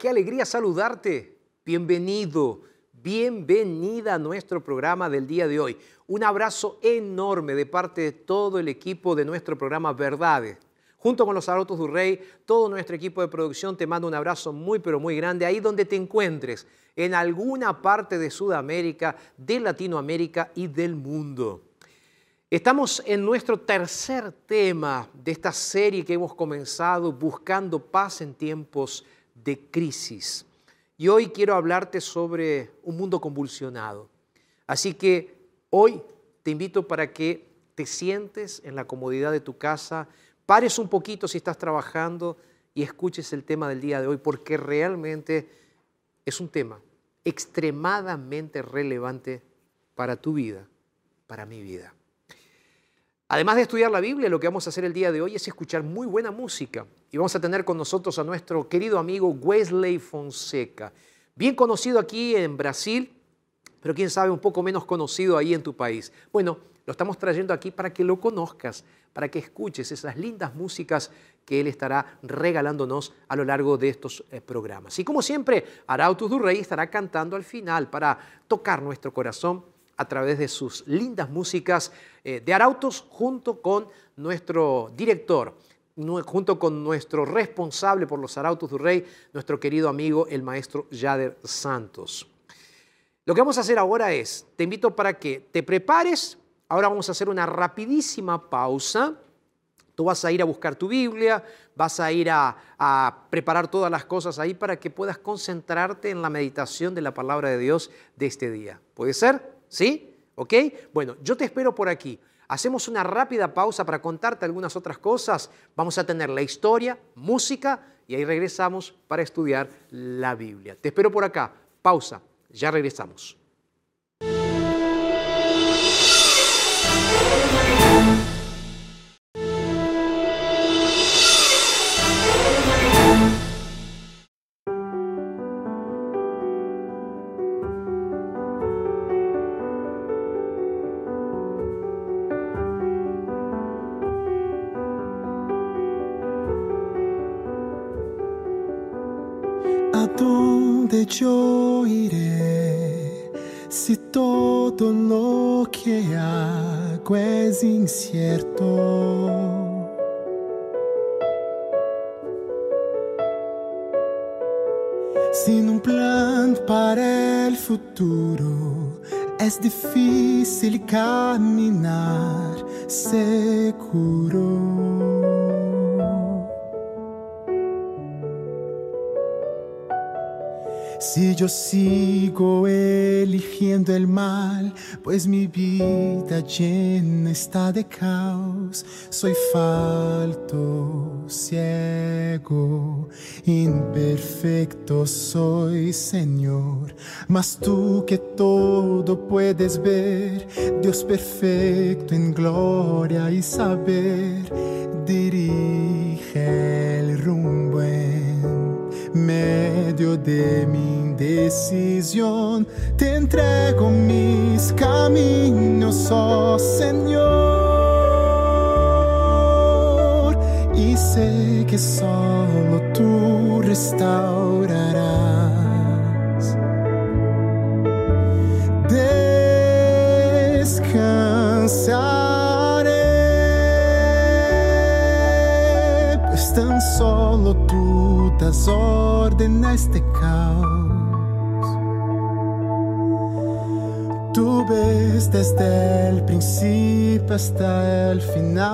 Qué alegría saludarte. Bienvenido, bienvenida a nuestro programa del día de hoy. Un abrazo enorme de parte de todo el equipo de nuestro programa Verdades. Junto con los Arautos del Rey, todo nuestro equipo de producción te manda un abrazo muy, pero muy grande ahí donde te encuentres, en alguna parte de Sudamérica, de Latinoamérica y del mundo. Estamos en nuestro tercer tema de esta serie que hemos comenzado buscando paz en tiempos de crisis. Y hoy quiero hablarte sobre un mundo convulsionado. Así que hoy te invito para que te sientes en la comodidad de tu casa, pares un poquito si estás trabajando y escuches el tema del día de hoy, porque realmente es un tema extremadamente relevante para tu vida, para mi vida. Además de estudiar la Biblia, lo que vamos a hacer el día de hoy es escuchar muy buena música. Y vamos a tener con nosotros a nuestro querido amigo Wesley Fonseca, bien conocido aquí en Brasil, pero quién sabe un poco menos conocido ahí en tu país. Bueno, lo estamos trayendo aquí para que lo conozcas, para que escuches esas lindas músicas que él estará regalándonos a lo largo de estos eh, programas. Y como siempre, Arautos du Rey estará cantando al final para tocar nuestro corazón a través de sus lindas músicas eh, de Arautos junto con nuestro director, junto con nuestro responsable por los Arautos del Rey, nuestro querido amigo el maestro Yader Santos. Lo que vamos a hacer ahora es, te invito para que te prepares, ahora vamos a hacer una rapidísima pausa. Tú vas a ir a buscar tu Biblia, vas a ir a preparar todas las cosas ahí para que puedas concentrarte en la meditación de la palabra de Dios de este día. ¿Puede ser? ¿Sí? ¿Ok? Bueno, yo te espero por aquí. Hacemos una rápida pausa para contarte algunas otras cosas. Vamos a tener la historia, música y ahí regresamos para estudiar la Biblia. Te espero por acá. Pausa. Ya regresamos. Sin un plan para el futuro es difícil caminar seguro. Si yo sigo eligiendo el mal, pues mi vida llena está de caos, soy falto, ciego, imperfecto soy, Señor. Mas tú que todo puedes ver, Dios perfecto en gloria y saber, dirige el rumbo en medio de mi indecisión, te entrego mis caminos, oh Señor, y sé que solo tú restaurarás. Descansaré, pues tan solo tú das orden a este caos. Tú ves desde el principio hasta el final.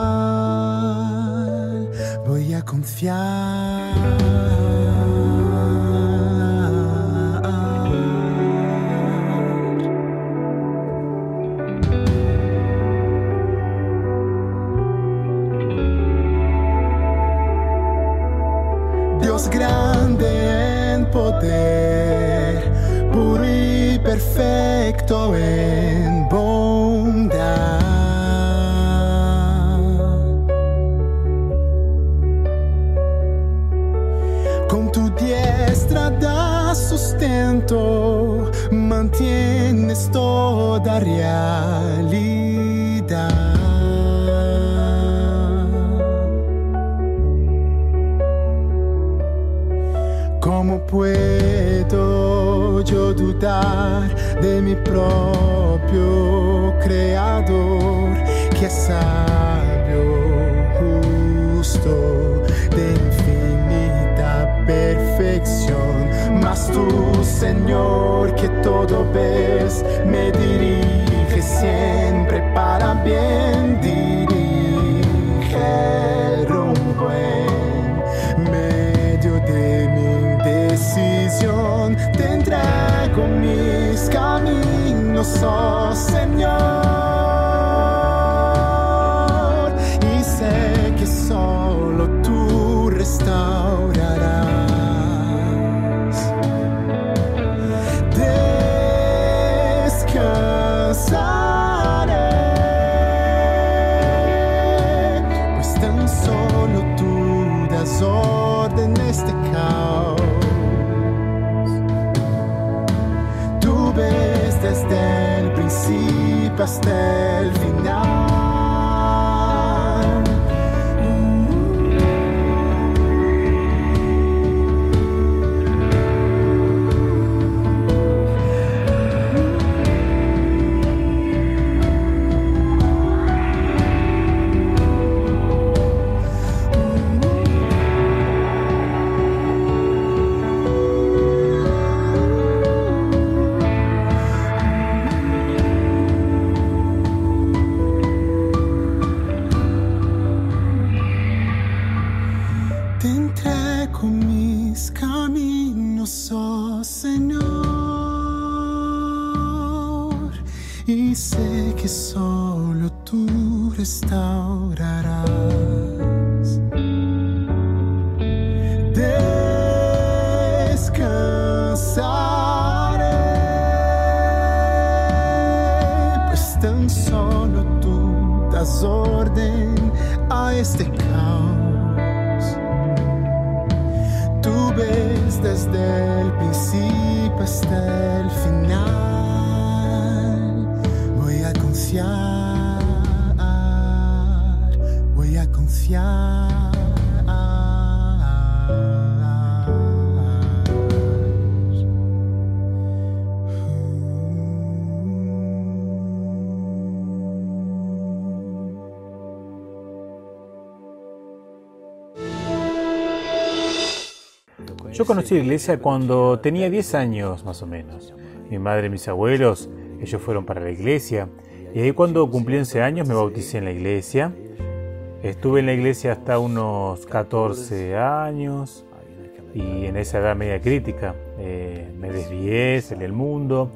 Voy a confiar. Dios grande en poder, puro y perfecto en bondad. Con tu diestra das sustento, mantienes toda realidad. Propio creador que es sabio, justo, de infinita perfección? Mas tú, Señor, que todo ves, me dirige siempre para bien, oh Señor. Hasta el final. Conocí la iglesia cuando tenía 10 años más o menos. Mi madre y mis abuelos, ellos fueron para la iglesia. Y ahí cuando cumplí 11 años me bauticé en la iglesia. Estuve en la iglesia hasta unos 14 años y en esa edad media crítica eh, me desvié, salí al mundo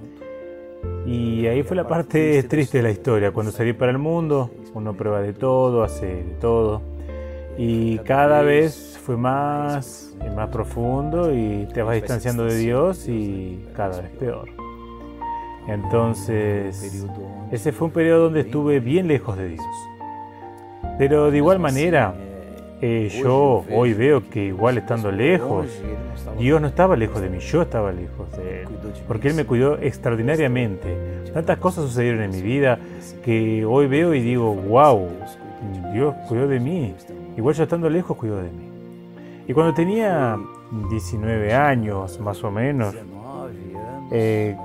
y ahí fue la parte triste de la historia. Cuando salí para el mundo, uno prueba de todo, hace de todo y cada vez fue más y más profundo y te vas distanciando de Dios y cada vez peor. Entonces, ese fue un periodo donde estuve bien lejos de Dios. Pero de igual manera, eh, yo hoy veo que igual estando lejos, Dios no estaba lejos de mí, yo estaba lejos de Él, porque Él me cuidó extraordinariamente. Tantas cosas sucedieron en mi vida que hoy veo y digo, wow, Dios cuidó de mí, igual yo estando lejos cuidó de mí. Y cuando tenía 19 años, más o menos, eh,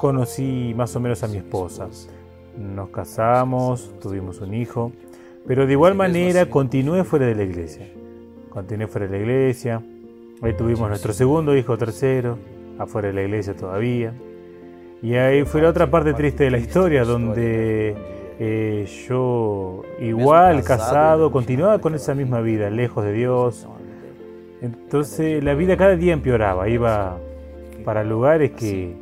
conocí más o menos a mi esposa. Nos casamos, tuvimos un hijo. Pero de igual manera continué fuera de la iglesia. Continué fuera de la iglesia. Ahí tuvimos nuestro segundo hijo, tercero, afuera de la iglesia todavía. Y ahí fue la otra parte triste de la historia, donde eh, yo, igual casado, continuaba con esa misma vida, lejos de Dios. Entonces la vida cada día empeoraba, iba para lugares que,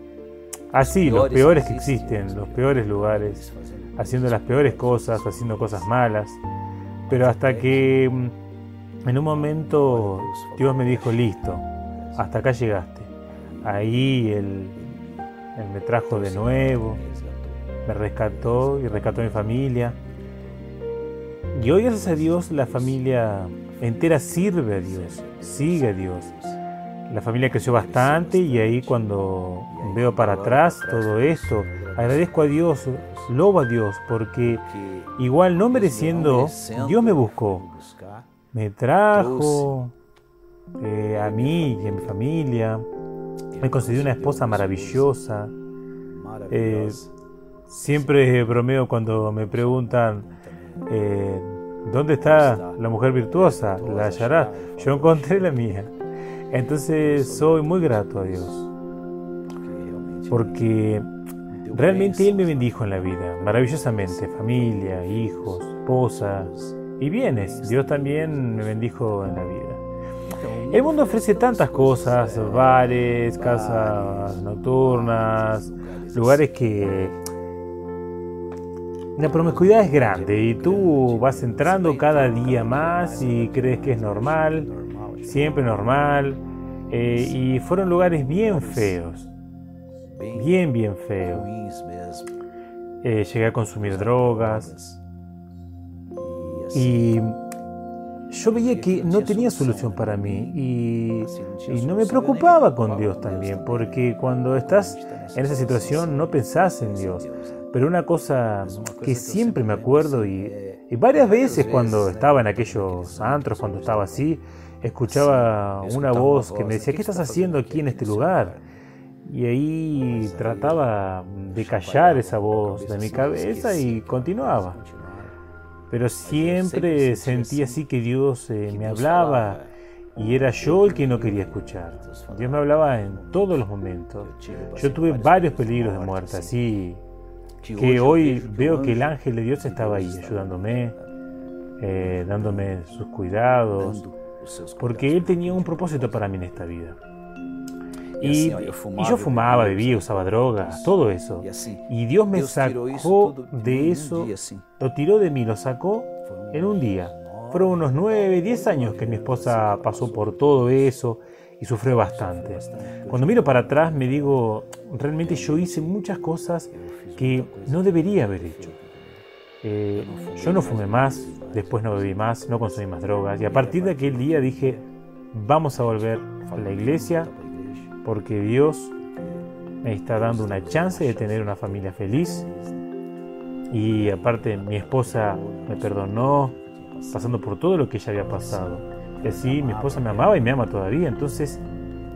así, los peores que existen, los peores lugares haciendo las peores cosas, haciendo cosas malas. Pero hasta que mm, en un momento Dios me dijo, listo, hasta acá llegaste. Ahí Él, me trajo de nuevo, me rescató y rescató a mi familia. Y hoy gracias a Dios la familia entera sirve a Dios, sigue a Dios. La familia creció bastante y ahí cuando veo para atrás todo esto, agradezco a Dios, lobo a Dios, porque igual no mereciendo, Dios me buscó, me trajo eh, a mí y a mi familia, me concedió una esposa maravillosa. Eh, siempre bromeo cuando me preguntan, eh, ¿dónde está la mujer virtuosa? La hallará. Yo encontré la mía. Entonces soy muy grato a Dios. Porque Realmente Él me bendijo en la vida, maravillosamente, familia, hijos, esposas y bienes. Dios también me bendijo en la vida. El mundo ofrece tantas cosas, bares, casas nocturnas, lugares que la promiscuidad es grande y tú vas entrando cada día más y crees que es normal, siempre normal, eh, y fueron lugares bien feos bien, bien feo. Eh, llegué a consumir drogas y yo veía que no tenía solución para mí y, y, no me preocupaba con Dios también, porque cuando estás en esa situación no pensás en Dios. Pero una cosa que siempre me acuerdo y, y varias veces cuando estaba en aquellos antros, cuando estaba así, escuchaba una voz que me decía, ¿qué estás haciendo aquí en este lugar? Y ahí trataba de callar esa voz de mi cabeza y continuaba. Pero siempre sentí así que Dios eh, me hablaba y era yo el que no quería escuchar. Dios me hablaba en todos los momentos. Yo tuve varios peligros de muerte, así que hoy veo que el ángel de Dios estaba ahí ayudándome, eh, dándome sus cuidados, porque Él tenía un propósito para mí en esta vida. Y, yo fumaba, bebía, usaba drogas, todo eso. Y Dios me sacó de eso, lo tiró de mí, lo sacó en un día. Fueron unos 9, 10 años que mi esposa pasó por todo eso y sufrió bastante. Cuando miro para atrás me digo, realmente yo hice muchas cosas que no debería haber hecho. Eh, yo no fumé más, después no bebí más, no consumí más drogas y a partir de aquel día dije, vamos a volver a la iglesia, porque Dios me está dando una chance de tener una familia feliz. Y aparte mi esposa me perdonó, pasando por todo lo que ella había pasado. Y así mi esposa me amaba y me ama todavía, entonces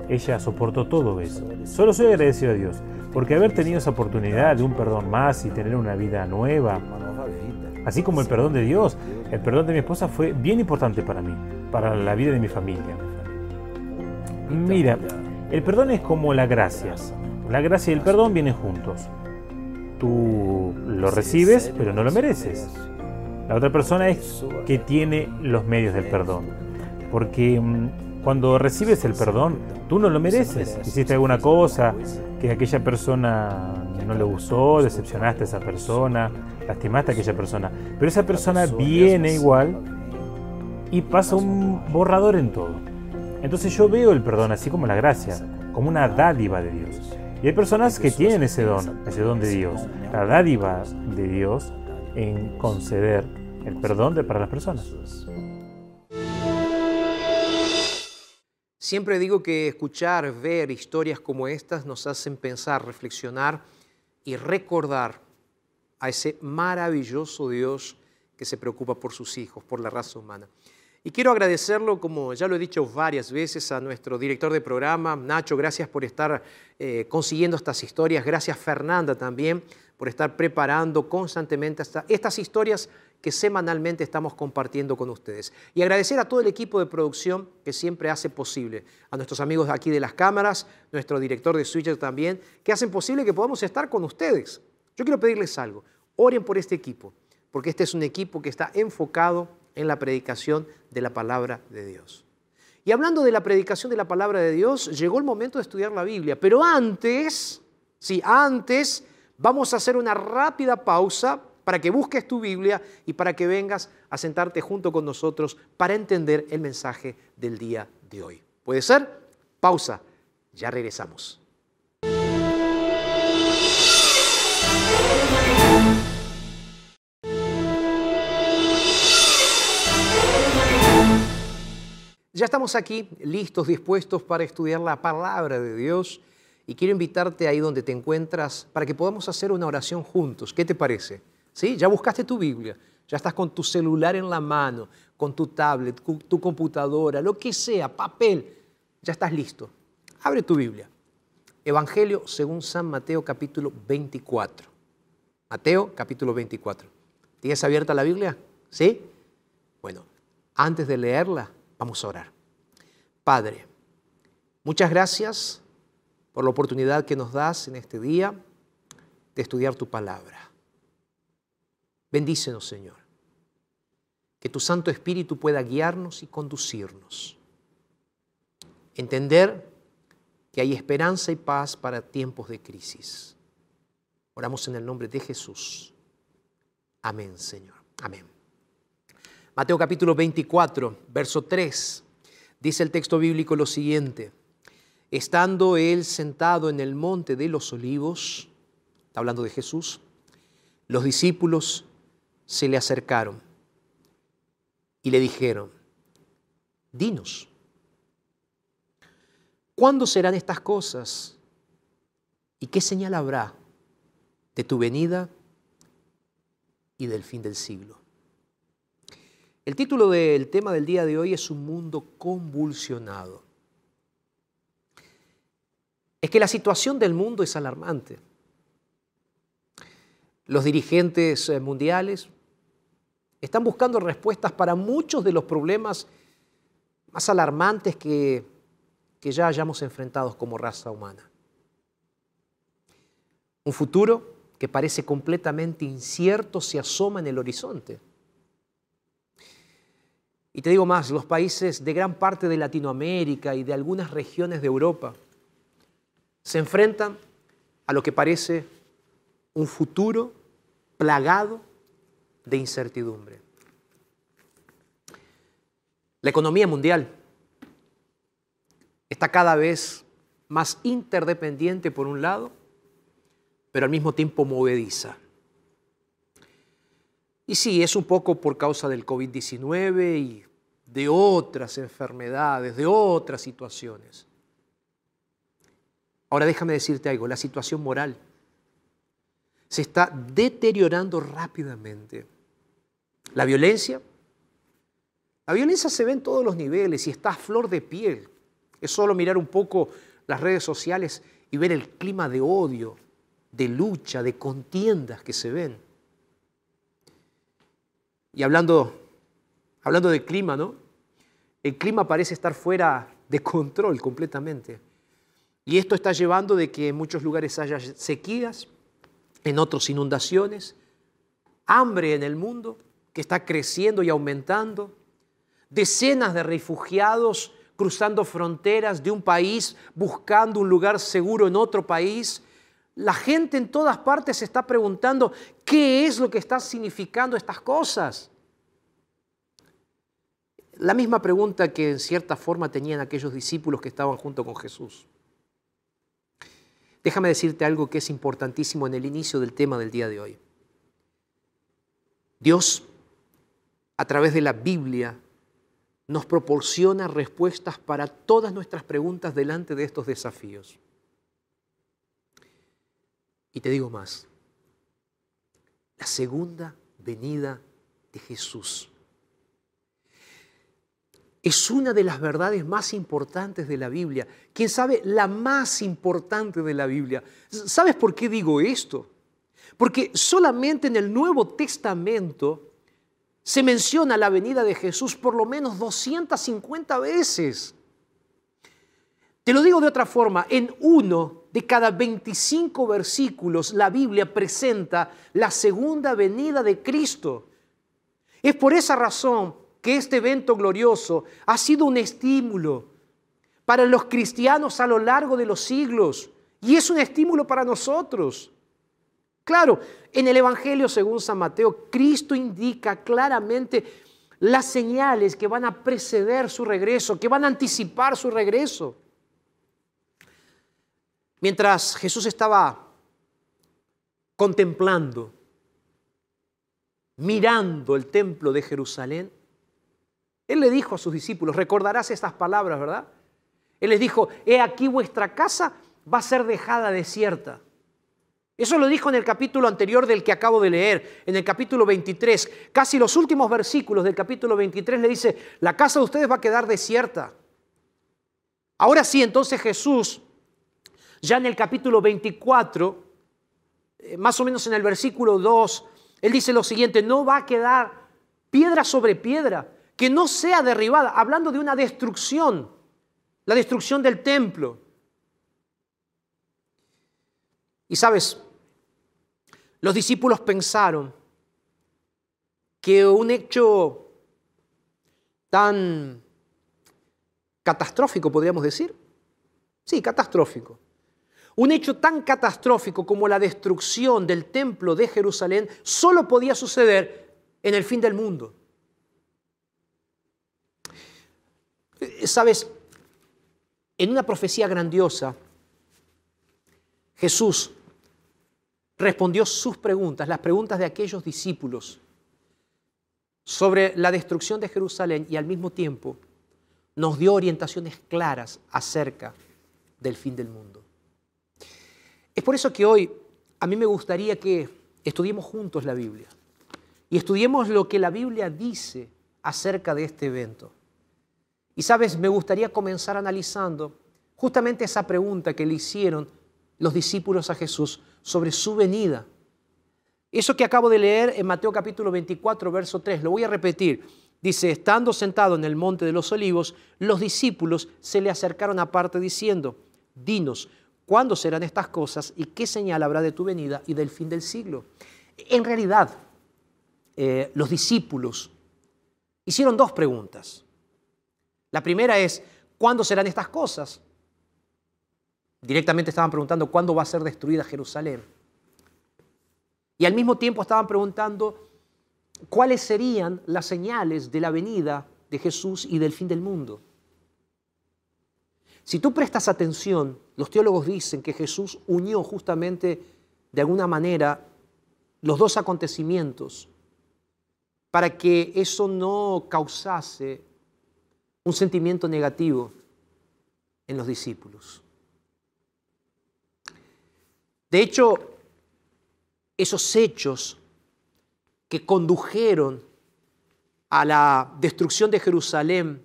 ella soportó todo eso. Solo soy agradecido a Dios, porque haber tenido esa oportunidad de un perdón más y tener una vida nueva, así como el perdón de Dios, el perdón de mi esposa fue bien importante para mí, para la vida de mi familia. Mira, el perdón es como la gracia. La gracia y el perdón vienen juntos. Tú lo recibes, pero no lo mereces. La otra persona es que tiene los medios del perdón. Porque mm, cuando recibes el perdón, tú no lo mereces. Hiciste alguna cosa que aquella persona no le gustó, decepcionaste a esa persona, lastimaste a aquella persona. Pero esa persona viene igual y pasa un borrador en todo. Entonces yo veo el perdón así como la gracia, como una dádiva de Dios. Y hay personas que tienen ese don, ese don de Dios, la dádiva de Dios en conceder el perdón de, para las personas. Siempre digo que escuchar, ver historias como estas nos hacen pensar, reflexionar y recordar a ese maravilloso Dios que se preocupa por sus hijos, por la raza humana. Y quiero agradecerlo, como ya lo he dicho varias veces, a nuestro director de programa, Nacho, gracias por estar eh, consiguiendo estas historias. Gracias Fernanda también por estar preparando constantemente estas historias que semanalmente estamos compartiendo con ustedes. Y agradecer a todo el equipo de producción que siempre hace posible, a nuestros amigos aquí de las cámaras, nuestro director de Switcher también, que hacen posible que podamos estar con ustedes. Yo quiero pedirles algo, oren por este equipo, porque este es un equipo que está enfocado en la predicación de la palabra de Dios. Y hablando de la predicación de la palabra de Dios, llegó el momento de estudiar la Biblia. Pero antes, sí, antes vamos a hacer una rápida pausa para que busques tu Biblia y para que vengas a sentarte junto con nosotros para entender el mensaje del día de hoy. ¿Puede ser? Pausa. Ya regresamos. Ya estamos aquí listos, dispuestos para estudiar la palabra de Dios y quiero invitarte ahí donde te encuentras para que podamos hacer una oración juntos. ¿Qué te parece? ¿Sí? Ya buscaste tu Biblia, ya estás con tu celular en la mano, con tu tablet, tu computadora, lo que sea, papel, ya estás listo. Abre tu Biblia. Evangelio según San Mateo capítulo 24. Mateo capítulo 24. ¿Tienes abierta la Biblia? ¿Sí? Bueno, antes de leerla, Vamos a orar. Padre, muchas gracias por la oportunidad que nos das en este día de estudiar tu palabra. Bendícenos, Señor. Que tu Santo Espíritu pueda guiarnos y conducirnos. Entender que hay esperanza y paz para tiempos de crisis. Oramos en el nombre de Jesús. Amén, Señor. Amén. Mateo capítulo 24, verso 3, dice el texto bíblico lo siguiente. Estando él sentado en el monte de los olivos, está hablando de Jesús, los discípulos se le acercaron y le dijeron, dinos, ¿cuándo serán estas cosas? ¿Y qué señal habrá de tu venida y del fin del siglo? El título del tema del día de hoy es Un mundo convulsionado. Es que la situación del mundo es alarmante. Los dirigentes eh, mundiales están buscando respuestas para muchos de los problemas más alarmantes que, que ya hayamos enfrentado como raza humana. Un futuro que parece completamente incierto se asoma en el horizonte. Y te digo más, los países de gran parte de Latinoamérica y de algunas regiones de Europa se enfrentan a lo que parece un futuro plagado de incertidumbre. La economía mundial está cada vez más interdependiente por un lado, pero al mismo tiempo movediza. Y sí, es un poco por causa del COVID-19 y de otras enfermedades, de otras situaciones. Ahora déjame decirte algo, la situación moral se está deteriorando rápidamente. La violencia, la violencia se ve en todos los niveles y está a flor de piel. Es solo mirar un poco las redes sociales y ver el clima de odio, de lucha, de contiendas que se ven. Y hablando, hablando de clima, ¿no? El clima parece estar fuera de control completamente. Y esto está llevando de que en muchos lugares haya sequías, en otros inundaciones, hambre en el mundo que está creciendo y aumentando, decenas de refugiados cruzando fronteras de un país buscando un lugar seguro en otro país. La gente en todas partes se está preguntando qué es lo que está significando estas cosas. La misma pregunta que en cierta forma tenían aquellos discípulos que estaban junto con Jesús. Déjame decirte algo que es importantísimo en el inicio del tema del día de hoy. Dios, a través de la Biblia, nos proporciona respuestas para todas nuestras preguntas delante de estos desafíos. Y te digo más, la segunda venida de Jesús es una de las verdades más importantes de la Biblia. Quién sabe, la más importante de la Biblia. ¿Sabes por qué digo esto? Porque solamente en el Nuevo Testamento se menciona la venida de Jesús por lo menos 250 veces. Te lo digo de otra forma, en uno de cada 25 versículos la Biblia presenta la segunda venida de Cristo. Es por esa razón que este evento glorioso ha sido un estímulo para los cristianos a lo largo de los siglos y es un estímulo para nosotros. Claro, en el Evangelio según San Mateo, Cristo indica claramente las señales que van a preceder su regreso, que van a anticipar su regreso. Mientras Jesús estaba contemplando, mirando el templo de Jerusalén, Él le dijo a sus discípulos, recordarás estas palabras, ¿verdad? Él les dijo, he aquí vuestra casa va a ser dejada desierta. Eso lo dijo en el capítulo anterior del que acabo de leer, en el capítulo 23. Casi los últimos versículos del capítulo 23 le dice, la casa de ustedes va a quedar desierta. Ahora sí, entonces Jesús, ya en el capítulo 24, eh, más o menos en el versículo 2, él dice lo siguiente, no va a quedar piedra sobre piedra, que no sea derribada, hablando de una destrucción, la destrucción del templo. Y sabes, los discípulos pensaron que un hecho tan catastrófico, podríamos decir, sí, catastrófico, un hecho tan catastrófico como la destrucción del templo de Jerusalén solo podía suceder en el fin del mundo. Sabes, en una profecía grandiosa, Jesús respondió sus preguntas, las preguntas de aquellos discípulos sobre la destrucción de Jerusalén y al mismo tiempo nos dio orientaciones claras acerca del fin del mundo. Es por eso que hoy a mí me gustaría que estudiemos juntos la Biblia y estudiemos lo que la Biblia dice acerca de este evento. Y sabes, me gustaría comenzar analizando justamente esa pregunta que le hicieron los discípulos a Jesús sobre su venida. Eso que acabo de leer en Mateo capítulo 24, verso 3, lo voy a repetir. Dice, estando sentado en el monte de los olivos, los discípulos se le acercaron aparte diciendo, dinos, ¿cuándo serán estas cosas y qué señal habrá de tu venida y del fin del siglo? En realidad, eh, los discípulos hicieron dos preguntas. La primera es, ¿cuándo serán estas cosas? Directamente estaban preguntando cuándo va a ser destruida Jerusalén. Y al mismo tiempo estaban preguntando cuáles serían las señales de la venida de Jesús y del fin del mundo. Si tú prestas atención, los teólogos dicen que Jesús unió justamente de alguna manera los dos acontecimientos para que eso no causase un sentimiento negativo en los discípulos. De hecho, esos hechos que condujeron a la destrucción de Jerusalén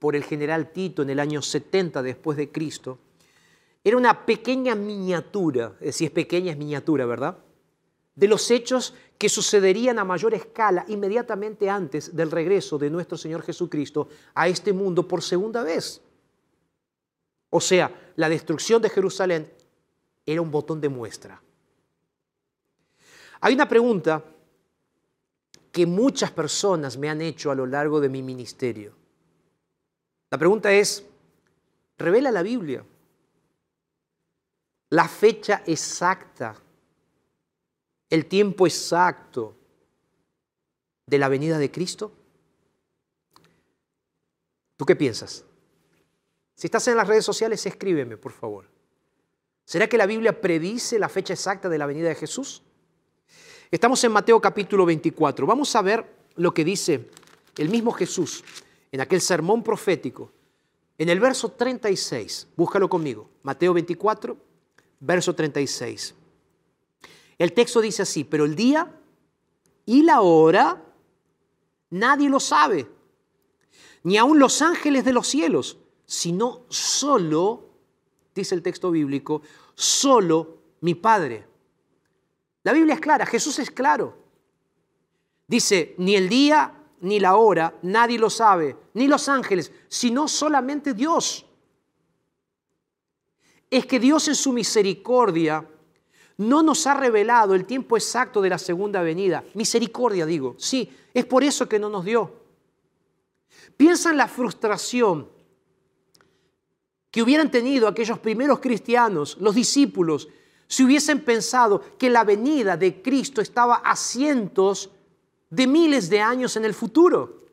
por el general Tito en el año 70 después de Cristo, era una pequeña miniatura, decir, es pequeña, es miniatura, ¿verdad? De los hechos que sucederían a mayor escala inmediatamente antes del regreso de nuestro Señor Jesucristo a este mundo por segunda vez. O sea, la destrucción de Jerusalén era un botón de muestra. Hay una pregunta que muchas personas me han hecho a lo largo de mi ministerio. La pregunta es, ¿revela la Biblia la fecha exacta, el tiempo exacto de la venida de Cristo? ¿Tú qué piensas? Si estás en las redes sociales, escríbeme, por favor. ¿Será que la Biblia predice la fecha exacta de la venida de Jesús? Estamos en Mateo capítulo 24. Vamos a ver lo que dice el mismo Jesús en aquel sermón profético. En el verso 36, búscalo conmigo, Mateo 24, verso 36. El texto dice así, pero el día y la hora nadie lo sabe, ni aun los ángeles de los cielos, sino solo, dice el texto bíblico, solo mi Padre. La Biblia es clara, Jesús es claro. Dice, ni el día ni la hora nadie lo sabe, ni los ángeles, sino solamente Dios. Es que Dios en su misericordia no nos ha revelado el tiempo exacto de la segunda venida. Misericordia, digo. Sí, es por eso que no nos dio. Piensa en la frustración que hubieran tenido aquellos primeros cristianos, los discípulos, si hubiesen pensado que la venida de Cristo estaba a cientos de miles de años en el futuro.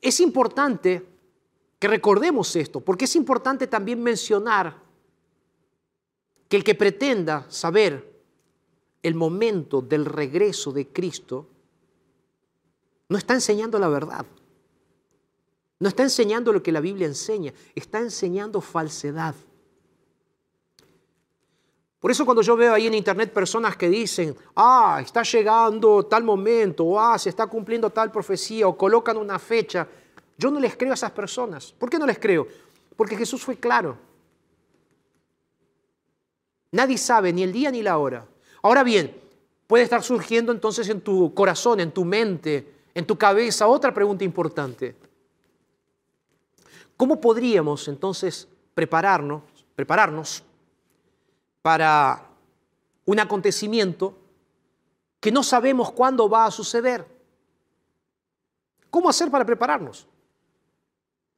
Es importante que recordemos esto, porque es importante también mencionar que el que pretenda saber el momento del regreso de Cristo no está enseñando la verdad. No está enseñando lo que la Biblia enseña, está enseñando falsedad. Por eso cuando yo veo ahí en internet personas que dicen, ah, está llegando tal momento, o ah, se está cumpliendo tal profecía, o colocan una fecha, yo no les creo a esas personas. ¿Por qué no les creo? Porque Jesús fue claro. Nadie sabe ni el día ni la hora. Ahora bien, puede estar surgiendo entonces en tu corazón, en tu mente, en tu cabeza otra pregunta importante. ¿Cómo podríamos entonces prepararnos, prepararnos para un acontecimiento que no sabemos cuándo va a suceder? ¿Cómo hacer para prepararnos?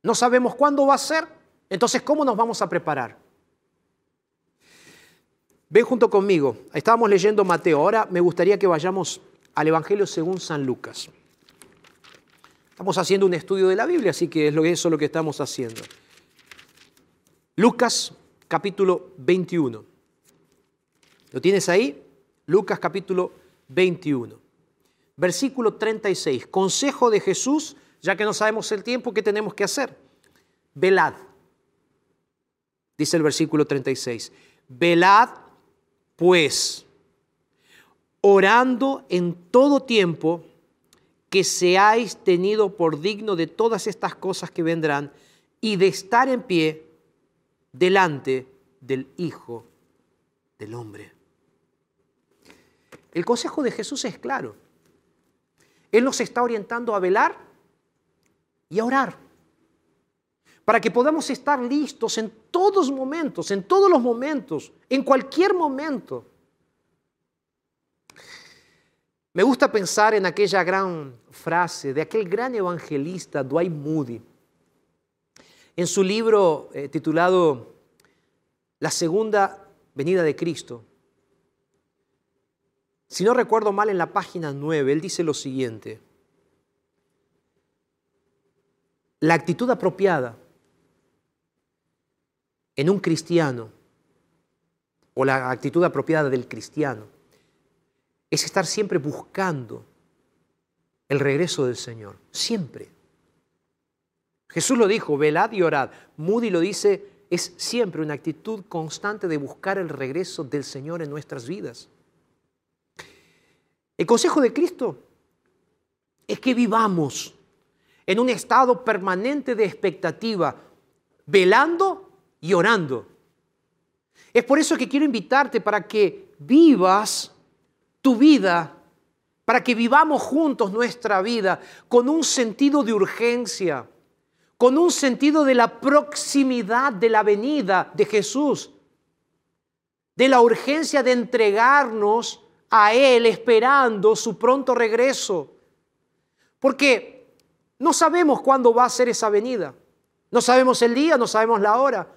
No sabemos cuándo va a ser, entonces ¿cómo nos vamos a preparar? Ven junto conmigo, estábamos leyendo Mateo, ahora me gustaría que vayamos al Evangelio según San Lucas. Estamos haciendo un estudio de la Biblia, así que es eso lo que estamos haciendo. Lucas capítulo 21. ¿Lo tienes ahí? Lucas capítulo 21. Versículo 36. Consejo de Jesús, ya que no sabemos el tiempo, ¿qué tenemos que hacer? Velad. Dice el versículo 36. Velad pues, orando en todo tiempo que seáis tenido por digno de todas estas cosas que vendrán y de estar en pie delante del Hijo del Hombre. El consejo de Jesús es claro. Él nos está orientando a velar y a orar para que podamos estar listos en todos momentos, en todos los momentos, en cualquier momento me gusta pensar en aquella gran frase de aquel gran evangelista Dwight Moody. En su libro eh, titulado La segunda venida de Cristo, si no recuerdo mal en la página 9, él dice lo siguiente. La actitud apropiada en un cristiano o la actitud apropiada del cristiano es estar siempre buscando el regreso del Señor, siempre. Jesús lo dijo, velad y orad. Moody lo dice, es siempre una actitud constante de buscar el regreso del Señor en nuestras vidas. El consejo de Cristo es que vivamos en un estado permanente de expectativa, velando y orando. Es por eso que quiero invitarte para que vivas tu vida, para que vivamos juntos nuestra vida con un sentido de urgencia, con un sentido de la proximidad de la venida de Jesús, de la urgencia de entregarnos a Él esperando su pronto regreso. Porque no sabemos cuándo va a ser esa venida. No sabemos el día, no sabemos la hora.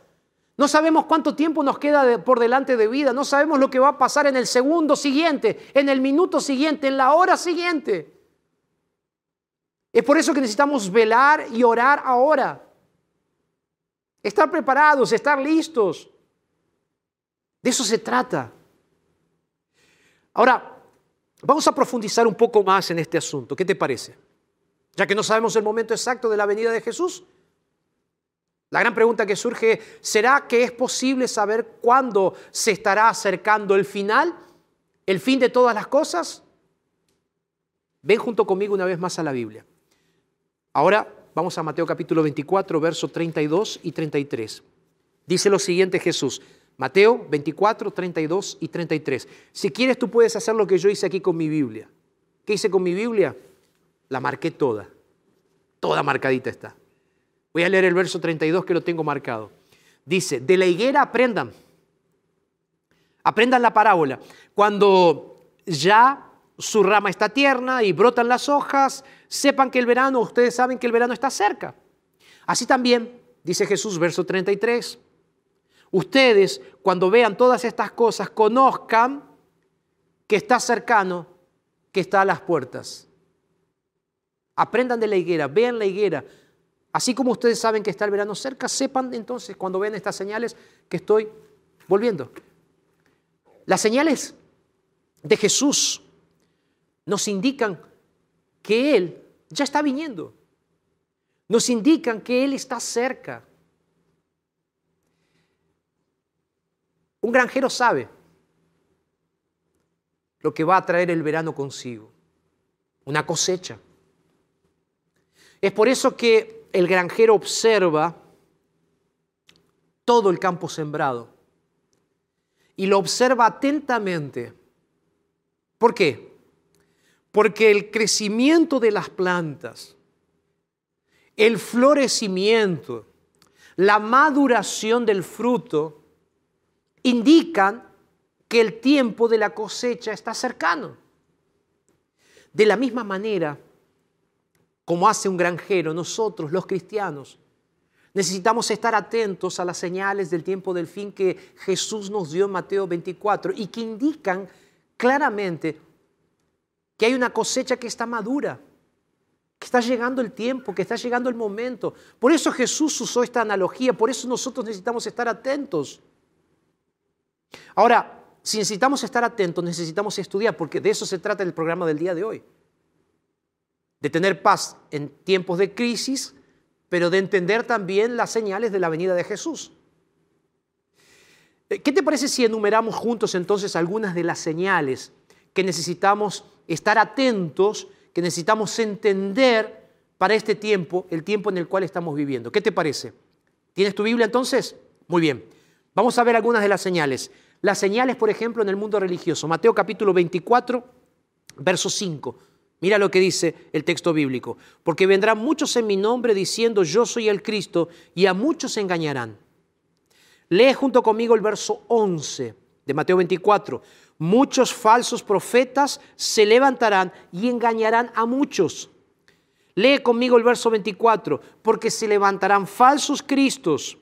No sabemos cuánto tiempo nos queda por delante de vida. No sabemos lo que va a pasar en el segundo siguiente, en el minuto siguiente, en la hora siguiente. Es por eso que necesitamos velar y orar ahora. Estar preparados, estar listos. De eso se trata. Ahora, vamos a profundizar un poco más en este asunto. ¿Qué te parece? Ya que no sabemos el momento exacto de la venida de Jesús. La gran pregunta que surge, ¿será que es posible saber cuándo se estará acercando el final? ¿El fin de todas las cosas? Ven junto conmigo una vez más a la Biblia. Ahora vamos a Mateo capítulo 24, versos 32 y 33. Dice lo siguiente Jesús. Mateo 24, 32 y 33. Si quieres tú puedes hacer lo que yo hice aquí con mi Biblia. ¿Qué hice con mi Biblia? La marqué toda. Toda marcadita está. Voy a leer el verso 32 que lo tengo marcado. Dice, de la higuera aprendan. Aprendan la parábola. Cuando ya su rama está tierna y brotan las hojas, sepan que el verano, ustedes saben que el verano está cerca. Así también, dice Jesús, verso 33, ustedes cuando vean todas estas cosas, conozcan que está cercano, que está a las puertas. Aprendan de la higuera, vean la higuera. Así como ustedes saben que está el verano cerca, sepan entonces cuando vean estas señales que estoy volviendo. Las señales de Jesús nos indican que Él ya está viniendo. Nos indican que Él está cerca. Un granjero sabe lo que va a traer el verano consigo, una cosecha. Es por eso que el granjero observa todo el campo sembrado y lo observa atentamente. ¿Por qué? Porque el crecimiento de las plantas, el florecimiento, la maduración del fruto, indican que el tiempo de la cosecha está cercano. De la misma manera, como hace un granjero, nosotros los cristianos necesitamos estar atentos a las señales del tiempo del fin que Jesús nos dio en Mateo 24 y que indican claramente que hay una cosecha que está madura, que está llegando el tiempo, que está llegando el momento. Por eso Jesús usó esta analogía, por eso nosotros necesitamos estar atentos. Ahora, si necesitamos estar atentos, necesitamos estudiar, porque de eso se trata el programa del día de hoy. De tener paz en tiempos de crisis, pero de entender también las señales de la venida de Jesús. Eh, ¿Qué te parece si enumeramos juntos entonces algunas de las señales que necesitamos estar atentos, que necesitamos entender para este tiempo, el tiempo en el cual estamos viviendo? ¿Qué te parece? ¿Tienes tu Biblia entonces? Muy bien. Vamos a ver algunas de las señales. Las señales, por ejemplo, en el mundo religioso. Mateo capítulo 24, verso 5. Mira lo que dice el texto bíblico. Porque vendrán muchos en mi nombre diciendo yo soy el Cristo y a muchos engañarán. Lee junto conmigo el verso 11 de Mateo 24. Muchos falsos profetas se levantarán y engañarán a muchos. Lee conmigo el verso 24. Porque se levantarán falsos cristos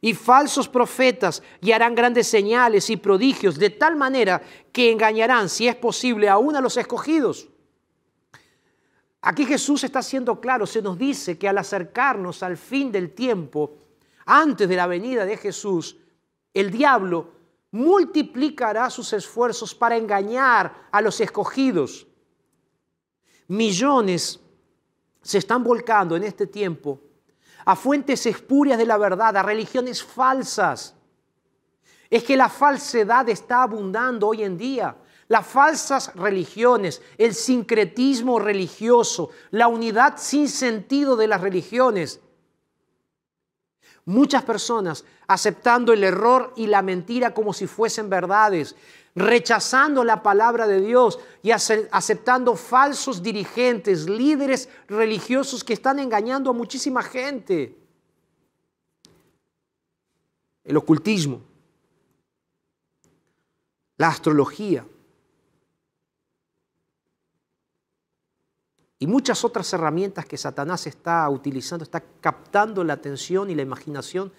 y falsos profetas y harán grandes señales y prodigios de tal manera que engañarán, si es posible, aún a los escogidos. Aquí Jesús está siendo claro, se nos dice que al acercarnos al fin del tiempo, antes de la venida de Jesús, el diablo multiplicará sus esfuerzos para engañar a los escogidos. Millones se están volcando en este tiempo a fuentes espurias de la verdad, a religiones falsas. Es que la falsedad está abundando hoy en día. Las falsas religiones, el sincretismo religioso, la unidad sin sentido de las religiones. Muchas personas aceptando el error y la mentira como si fuesen verdades. rechazando la palabra de Dios y ace- aceptando falsos dirigentes, líderes religiosos que están engañando a muchísima gente. El ocultismo, la astrología y muchas otras herramientas que Satanás está utilizando, está captando la atención y la imaginación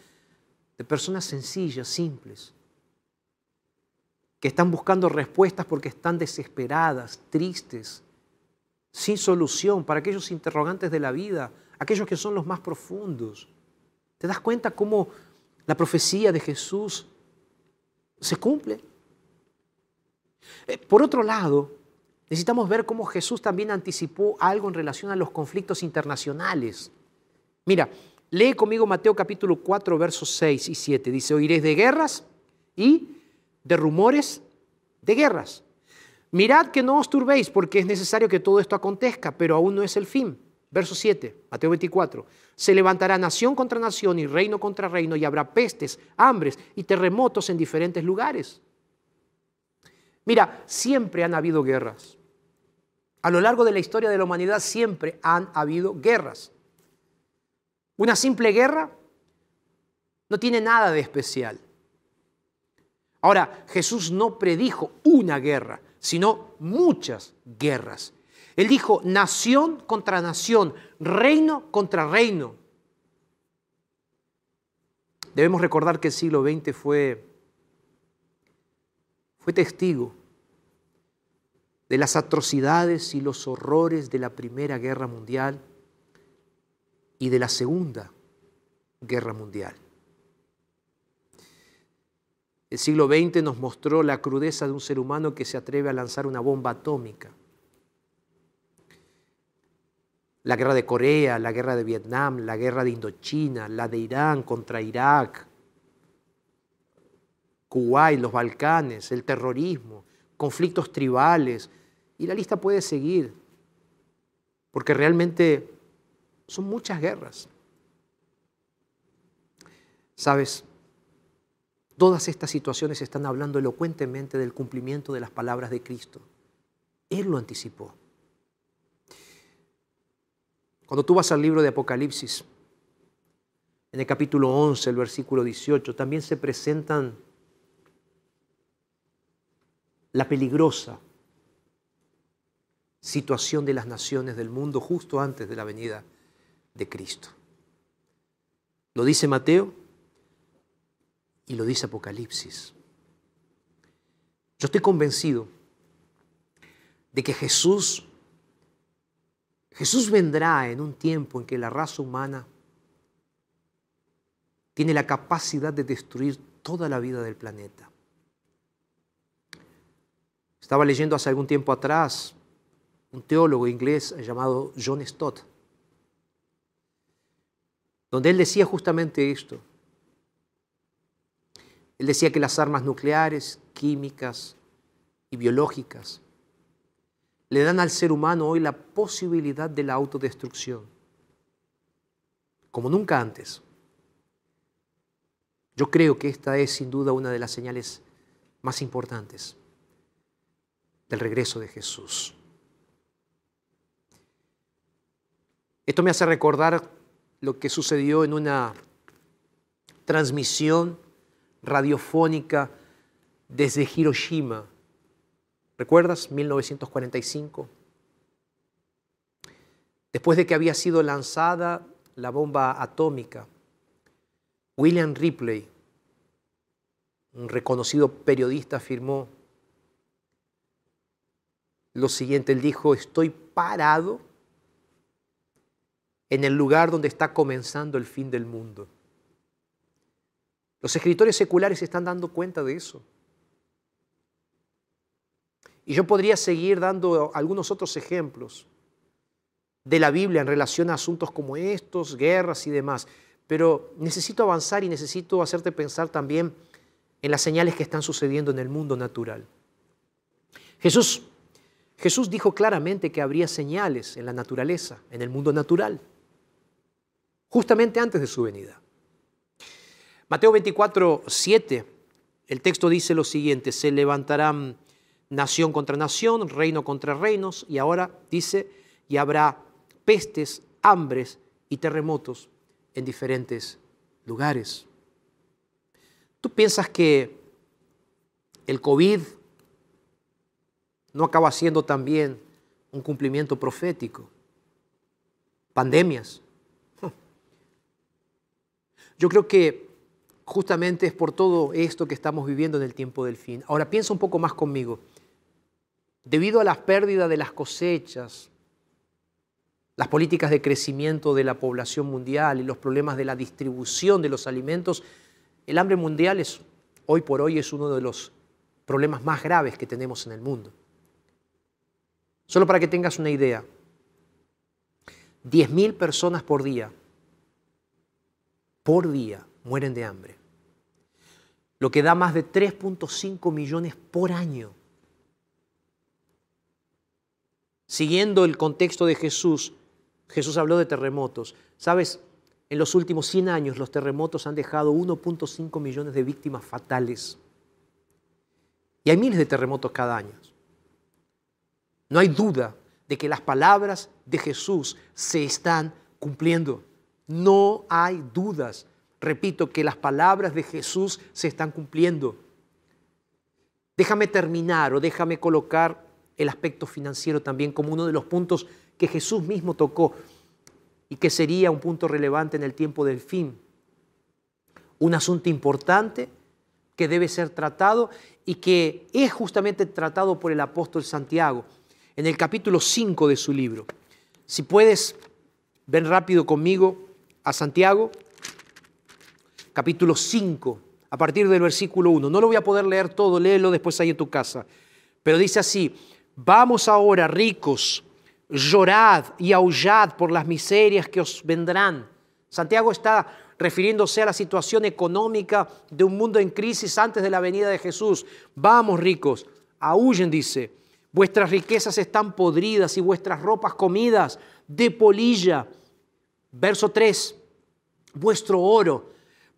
de personas sencillas, simples, que están buscando respuestas porque están desesperadas, tristes, sin solución para aquellos interrogantes de la vida, aquellos que son los más profundos. ¿Te das cuenta cómo la profecía de Jesús se cumple? Eh, Por otro lado, necesitamos ver cómo Jesús también anticipó algo en relación a los conflictos internacionales. Mira, lee conmigo Mateo capítulo 4, versos 6 y 7. Dice, oiréis de guerras y de rumores de guerras. Mirad que no os turbéis, porque es necesario que todo esto acontezca, pero aún no es el fin. Verso 7, Mateo 24. Se levantará nación contra nación y reino contra reino, y habrá pestes, hambres y terremotos en diferentes lugares. Mira, siempre han habido guerras. A lo largo de la historia de la humanidad siempre han habido guerras. Una simple guerra no tiene nada de especial. Ahora, Jesús no predijo una guerra, sino muchas guerras. Él dijo nación contra nación, reino contra reino. Debemos recordar que el siglo XX fue, fue testigo de las atrocidades y los horrores de la Primera Guerra Mundial y de la Segunda Guerra Mundial. El siglo XX nos mostró la crudeza de un ser humano que se atreve a lanzar una bomba atómica. La guerra de Corea, la guerra de Vietnam, la guerra de Indochina, la de Irán contra Irak, Kuwait, los Balcanes, el terrorismo, conflictos tribales, y la lista puede seguir, porque realmente son muchas guerras. Sabes, todas estas situaciones están hablando elocuentemente del cumplimiento de las palabras de Cristo. Él lo anticipó. Cuando tú vas al libro de Apocalipsis, en el capítulo 11, el versículo 18, también se presentan la peligrosa situación de las naciones del mundo justo antes de la venida de Cristo. Lo dice Mateo y lo dice Apocalipsis. Yo estoy convencido de que Jesús Jesús vendrá en un tiempo en que la raza humana tiene la capacidad de destruir toda la vida del planeta. Estaba leyendo hace algún tiempo atrás un teólogo inglés llamado John Stott, donde él decía justamente esto. Él decía que las armas nucleares, químicas y biológicas le dan al ser humano hoy la posibilidad de la autodestrucción, como nunca antes. Yo creo que esta es sin duda una de las señales más importantes del regreso de Jesús. Esto me hace recordar lo que sucedió en una transmisión radiofónica desde Hiroshima. ¿Recuerdas? 1945. Después de que había sido lanzada la bomba atómica, William Ripley, un reconocido periodista, afirmó lo siguiente. Él dijo, estoy parado en el lugar donde está comenzando el fin del mundo. Los escritores seculares se están dando cuenta de eso. Y yo podría seguir dando algunos otros ejemplos de la Biblia en relación a asuntos como estos, guerras y demás. Pero necesito avanzar y necesito hacerte pensar también en las señales que están sucediendo en el mundo natural. Jesús, Jesús dijo claramente que habría señales en la naturaleza, en el mundo natural, justamente antes de su venida. Mateo 24, 7 El texto dice lo siguiente, se levantarán nación contra nación, reino contra reinos, y ahora dice, y habrá pestes, hambres y terremotos en diferentes lugares. ¿Tú piensas que el COVID no acaba siendo también un cumplimiento profético? Pandemias. Yo creo que justamente es por todo esto que estamos viviendo en el tiempo del fin. Ahora piensa un poco más conmigo. Debido a las pérdidas de las cosechas, las políticas de crecimiento de la población mundial y los problemas de la distribución de los alimentos, el hambre mundial es, hoy por hoy es uno de los problemas más graves que tenemos en el mundo. Solo para que tengas una idea, 10.000 personas por día, por día, mueren de hambre lo que da más de 3.5 millones por año. Siguiendo el contexto de Jesús, Jesús habló de terremotos. ¿Sabes? En los últimos 100 años los terremotos han dejado 1.5 millones de víctimas fatales. Y hay miles de terremotos cada año. No hay duda de que las palabras de Jesús se están cumpliendo. No hay dudas repito, que las palabras de Jesús se están cumpliendo. Déjame terminar o déjame colocar el aspecto financiero también como uno de los puntos que Jesús mismo tocó y que sería un punto relevante en el tiempo del fin. Un asunto importante que debe ser tratado y que es justamente tratado por el apóstol Santiago en el capítulo 5 de su libro. Si puedes, ven rápido conmigo a Santiago, capítulo 5, a partir del versículo 1. No lo voy a poder leer todo, léelo después ahí en tu casa. Pero dice así, vamos ahora ricos, llorad y aullad por las miserias que os vendrán. Santiago está refiriéndose a la situación económica de un mundo en crisis antes de la venida de Jesús. Vamos ricos, aullen, dice, vuestras riquezas están podridas y vuestras ropas comidas de polilla. Verso 3, vuestro oro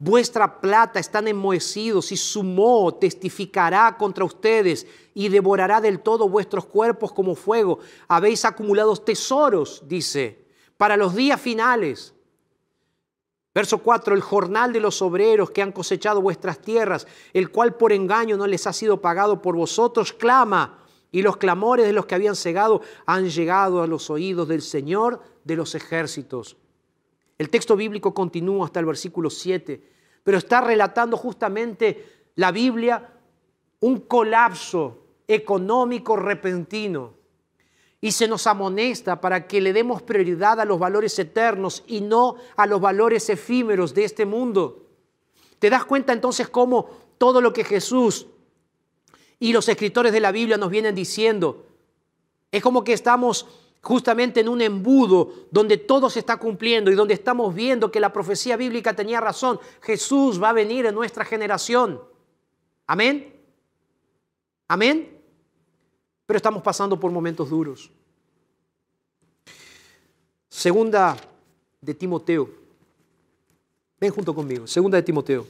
Vuestra plata están enmohecidos y su moho testificará contra ustedes y devorará del todo vuestros cuerpos como fuego. Habéis acumulado tesoros, dice, para los días finales. Verso 4, el jornal de los obreros que han cosechado vuestras tierras, el cual por engaño no les ha sido pagado por vosotros, clama, y los clamores de los que habían cegado han llegado a los oídos del Señor de los ejércitos. El texto bíblico continúa hasta el versículo 7, pero está relatando justamente la Biblia un colapso económico repentino. Y se nos amonesta para que le demos prioridad a los valores eternos y no a los valores efímeros de este mundo. ¿Te das cuenta entonces cómo todo lo que Jesús y los escritores de la Biblia nos vienen diciendo es como que estamos justamente en un embudo donde todo se está cumpliendo y donde estamos viendo que la profecía bíblica tenía razón. Jesús va a venir en nuestra generación. Amén. Amén. Pero estamos pasando por momentos duros. Segunda de Timoteo. Ven junto conmigo. Segunda de Timoteo.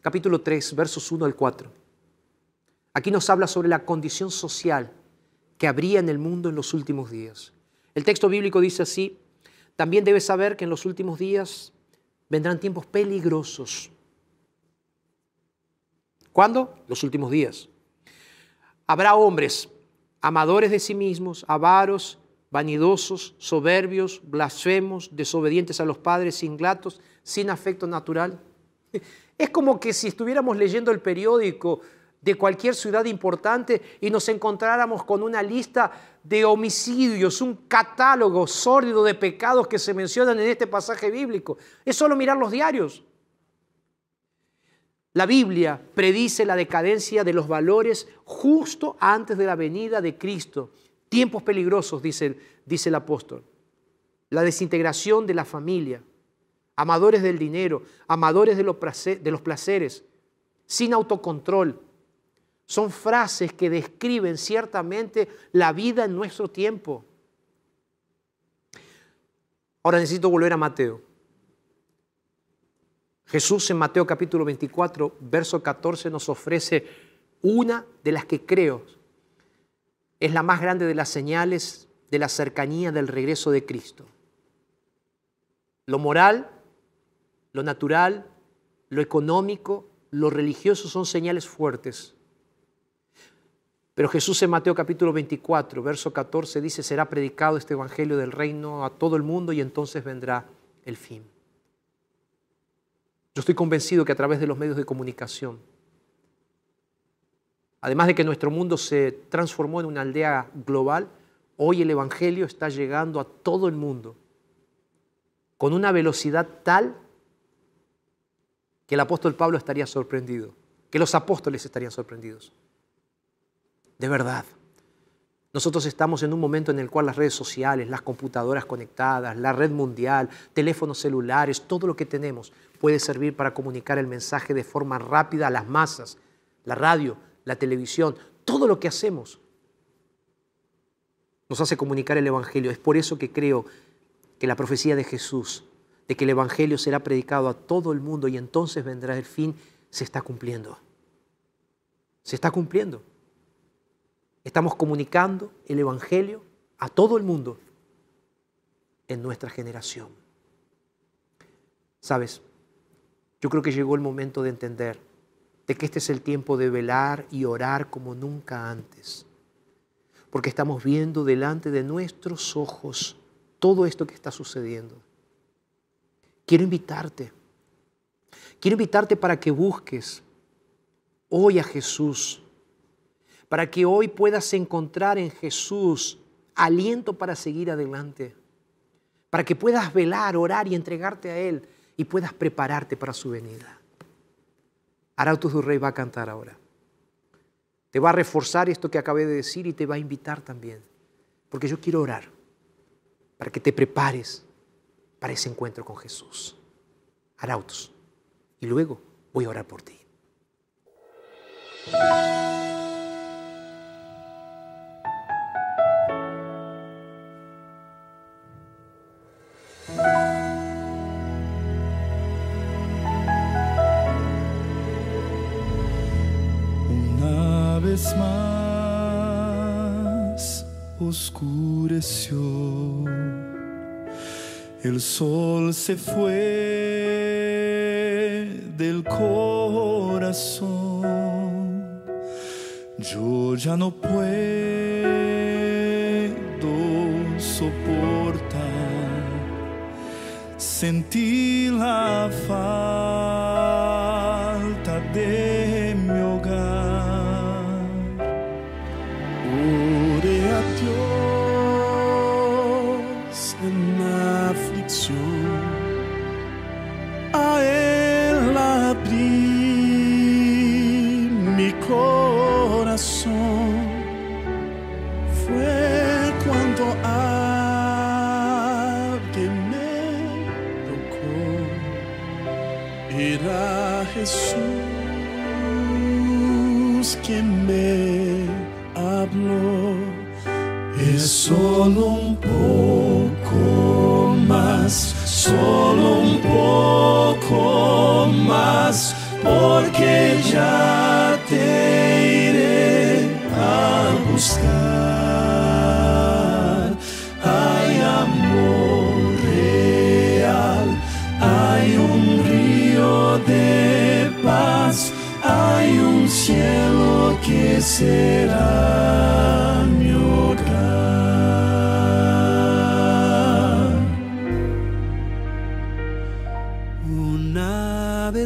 Capítulo 3, versos 1 al 4. Aquí nos habla sobre la condición social que habría en el mundo en los últimos días. El texto bíblico dice así, también debes saber que en los últimos días vendrán tiempos peligrosos. ¿Cuándo? Los últimos días. Habrá hombres amadores de sí mismos, avaros, vanidosos, soberbios, blasfemos, desobedientes a los padres, ingratos, sin afecto natural. Es como que si estuviéramos leyendo el periódico de cualquier ciudad importante y nos encontráramos con una lista de homicidios, un catálogo sórdido de pecados que se mencionan en este pasaje bíblico. Es solo mirar los diarios. La Biblia predice la decadencia de los valores justo antes de la venida de Cristo. Tiempos peligrosos, dice, dice el apóstol. La desintegración de la familia, amadores del dinero, amadores de los placeres, sin autocontrol, son frases que describen ciertamente la vida en nuestro tiempo. Ahora necesito volver a Mateo. Jesús en Mateo capítulo 24, verso 14 nos ofrece una de las que creo es la más grande de las señales de la cercanía del regreso de Cristo. Lo moral, lo natural, lo económico, lo religioso son señales fuertes. Pero Jesús en Mateo capítulo 24, verso 14 dice, será predicado este Evangelio del reino a todo el mundo y entonces vendrá el fin. Yo estoy convencido que a través de los medios de comunicación, además de que nuestro mundo se transformó en una aldea global, hoy el Evangelio está llegando a todo el mundo con una velocidad tal que el apóstol Pablo estaría sorprendido, que los apóstoles estarían sorprendidos. De verdad. Nosotros estamos en un momento en el cual las redes sociales, las computadoras conectadas, la red mundial, teléfonos celulares, todo lo que tenemos puede servir para comunicar el mensaje de forma rápida a las masas. La radio, la televisión, todo lo que hacemos nos hace comunicar el Evangelio. Es por eso que creo que la profecía de Jesús, de que el Evangelio será predicado a todo el mundo y entonces vendrá el fin, se está cumpliendo. Se está cumpliendo. Estamos comunicando el Evangelio a todo el mundo en nuestra generación. Sabes, yo creo que llegó el momento de entender de que este es el tiempo de velar y orar como nunca antes, porque estamos viendo delante de nuestros ojos todo esto que está sucediendo. Quiero invitarte, quiero invitarte para que busques hoy a Jesús para que hoy puedas encontrar en Jesús aliento para seguir adelante, para que puedas velar, orar y entregarte a Él y puedas prepararte para su venida. Arautos du Rey va a cantar ahora. Te va a reforzar esto que acabé de decir y te va a invitar también, porque yo quiero orar para que te prepares para ese encuentro con Jesús. Arautos. Y luego voy a orar por ti. Oscureció. El sol se fue del corazón. Yo ya no puedo soportar sentir la falta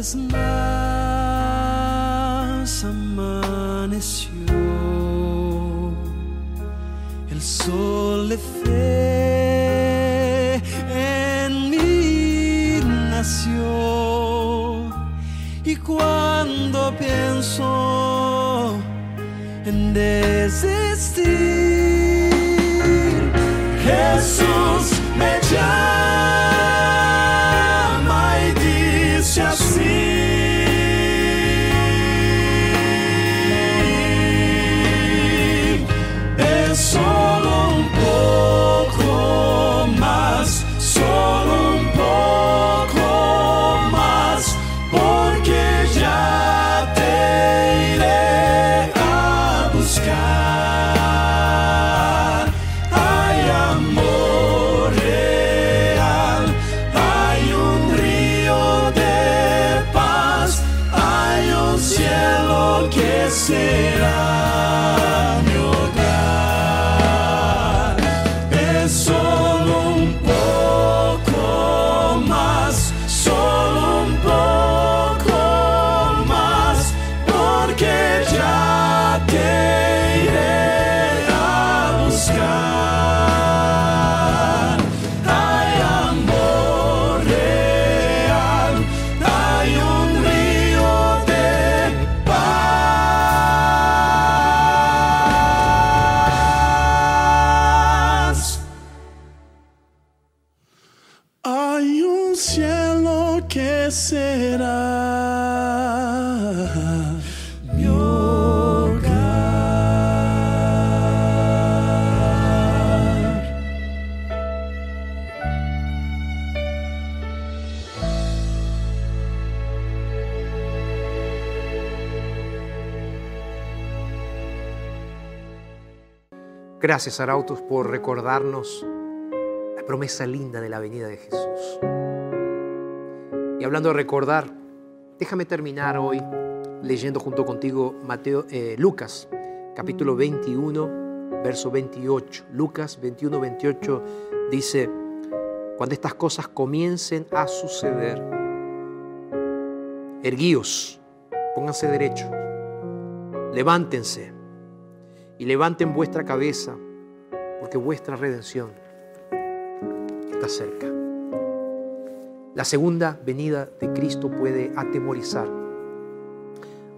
Una vez será mi hogar. Gracias, Arautos, por recordarnos la promesa linda de la venida de Jesús. Y hablando de recordar, déjame terminar hoy leyendo junto contigo eh, Lucas, capítulo 21, verso 28. Lucas 21, 28 dice, cuando estas cosas comiencen a suceder, erguíos, pónganse derechos, levántense y levanten vuestra cabeza, porque vuestra redención está cerca. La segunda venida de Cristo puede atemorizar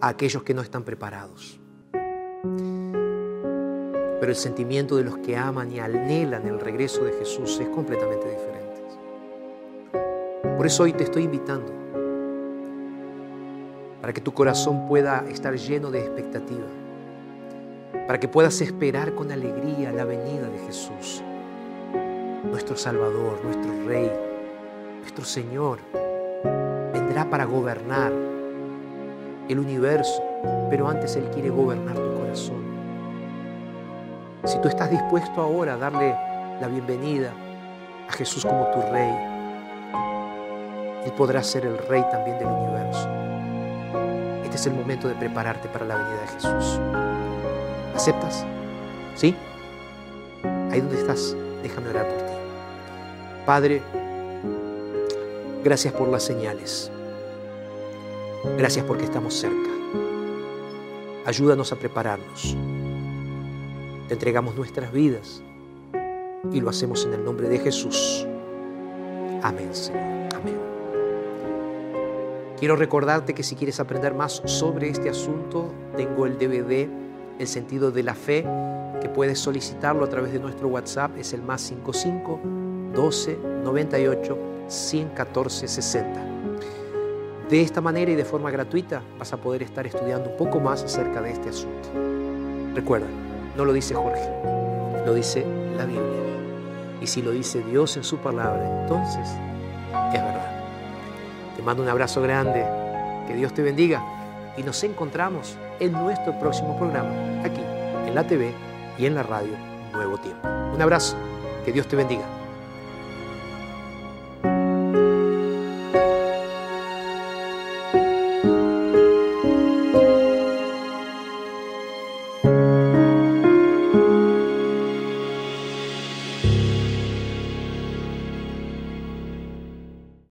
a aquellos que no están preparados. Pero el sentimiento de los que aman y anhelan el regreso de Jesús es completamente diferente. Por eso hoy te estoy invitando para que tu corazón pueda estar lleno de expectativa para que puedas esperar con alegría la venida de Jesús, nuestro Salvador, nuestro Rey, nuestro Señor. Vendrá para gobernar el universo, pero antes Él quiere gobernar tu corazón. Si tú estás dispuesto ahora a darle la bienvenida a Jesús como tu Rey, Él podrá ser el Rey también del universo. Este es el momento de prepararte para la venida de Jesús. ¿Aceptas? ¿Sí? Ahí donde estás, déjame orar por ti. Padre, gracias por las señales. Gracias porque estamos cerca. Ayúdanos a prepararnos. Te entregamos nuestras vidas y lo hacemos en el nombre de Jesús. Amén, Señor. Amén. Quiero recordarte que si quieres aprender más sobre este asunto, tengo el DVD el sentido de la fe, que puedes solicitarlo a través de nuestro WhatsApp, es el más 55 12 98 114 60. De esta manera y de forma gratuita vas a poder estar estudiando un poco más acerca de este asunto. Recuerda, no lo dice Jorge, lo dice la Biblia. Y si lo dice Dios en su palabra, entonces es verdad. Te mando un abrazo grande, que Dios te bendiga y nos encontramos en nuestro próximo programa, aquí en la TV y en la radio Nuevo Tiempo. Un abrazo, que Dios te bendiga.